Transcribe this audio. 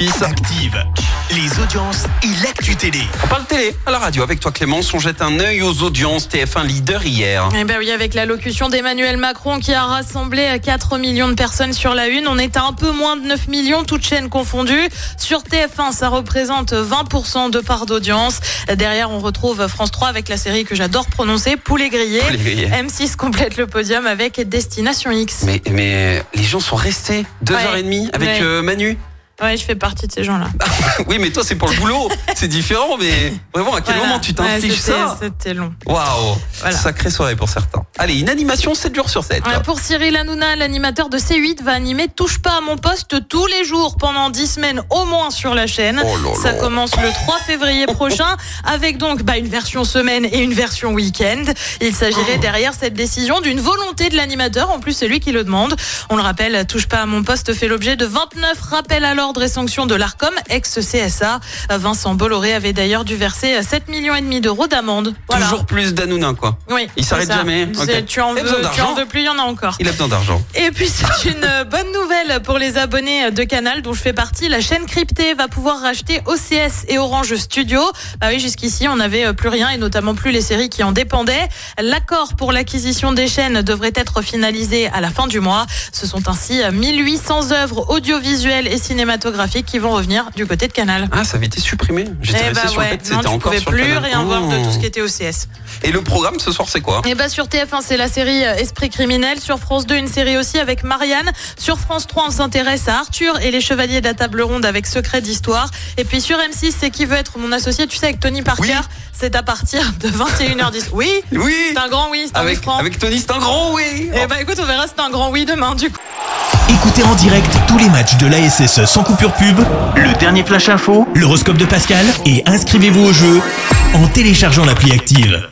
Active, les audiences et l'actu télé. On parle télé à la radio avec toi Clémence. On jette un œil aux audiences TF1 leader hier. Eh ben oui, avec l'allocution d'Emmanuel Macron qui a rassemblé 4 millions de personnes sur la une. On est à un peu moins de 9 millions, toutes chaînes confondues. Sur TF1, ça représente 20% de part d'audience. Derrière, on retrouve France 3 avec la série que j'adore prononcer, Poulet grillé. Poulet grillé. M6 complète le podium avec Destination X. Mais, mais les gens sont restés deux Ouais. heures et demie avec Ouais. euh, Manu. Ouais, je fais partie de ces gens-là. Oui, mais toi c'est pour le boulot. c'est différent, mais vraiment à quel Voilà. moment tu t'infliges ça C'était long. Waouh, Voilà. sacrée soirée pour certains. Allez, une animation 7 jours sur 7. Ouais, Pour Cyril Hanouna, l'animateur de C8 va animer Touche pas à mon poste tous les jours pendant 10 semaines au moins sur la chaîne. Oh là Ça commence le 3 février prochain avec donc bah, une version semaine et une version week-end. Il Oh. s'agirait derrière cette décision d'une volonté de l'animateur. En plus, c'est lui qui le demande. On le rappelle, Touche pas à mon poste fait l'objet de 29 rappels à l'ordre et sanctions de l'ARCOM, ex-CSA. Vincent Bolloré avait d'ailleurs dû verser 7 millions et demi d'euros d'amende. Voilà. Toujours plus d'Hanouna quoi. Oui, Il s'arrête jamais. Tu en veux, tu d'argent. en veux plus, il y en a encore. Il a besoin d'argent. Et puis c'est une euh, bonne nouvelle pour les abonnés de Canal dont je fais partie. La chaîne cryptée va pouvoir racheter OCS et Orange Studio. Bah oui, jusqu'ici on n'avait euh, plus rien et notamment plus les séries qui en dépendaient. L'accord pour l'acquisition des chaînes devrait être finalisé à la fin du mois. Ce sont ainsi euh, 1800 œuvres audiovisuelles et cinématographiques qui vont revenir du côté de Canal. Ah, ça avait été supprimé. J'étais Eh resté bah sur le ouais, fait non, c'était tu encore pouvais sur plus canal. rien voir de Oh. tout ce qui était OCS. Et le programme ce soir c'est quoi? Et bah sur TF1 c'est la série euh, Esprit criminel, sur France 2 une série aussi avec Marianne, sur France 3 on s'intéresse à Arthur et les chevaliers de la table ronde avec Secret d'histoire et puis sur M6 c'est qui veut être mon associé, tu sais avec Tony Parker, Oui. c'est à partir de 21h10. Oui, Oui. c'est un grand oui, c'est un oui Avec, franc. avec Tony, c'est un grand oui. Et bah écoute, on verra c'est un grand oui demain du coup. Écoutez en direct tous les matchs de l'ASSE sans coupure pub, le dernier flash info, l'horoscope de Pascal et inscrivez-vous au jeu en téléchargeant l'appli active.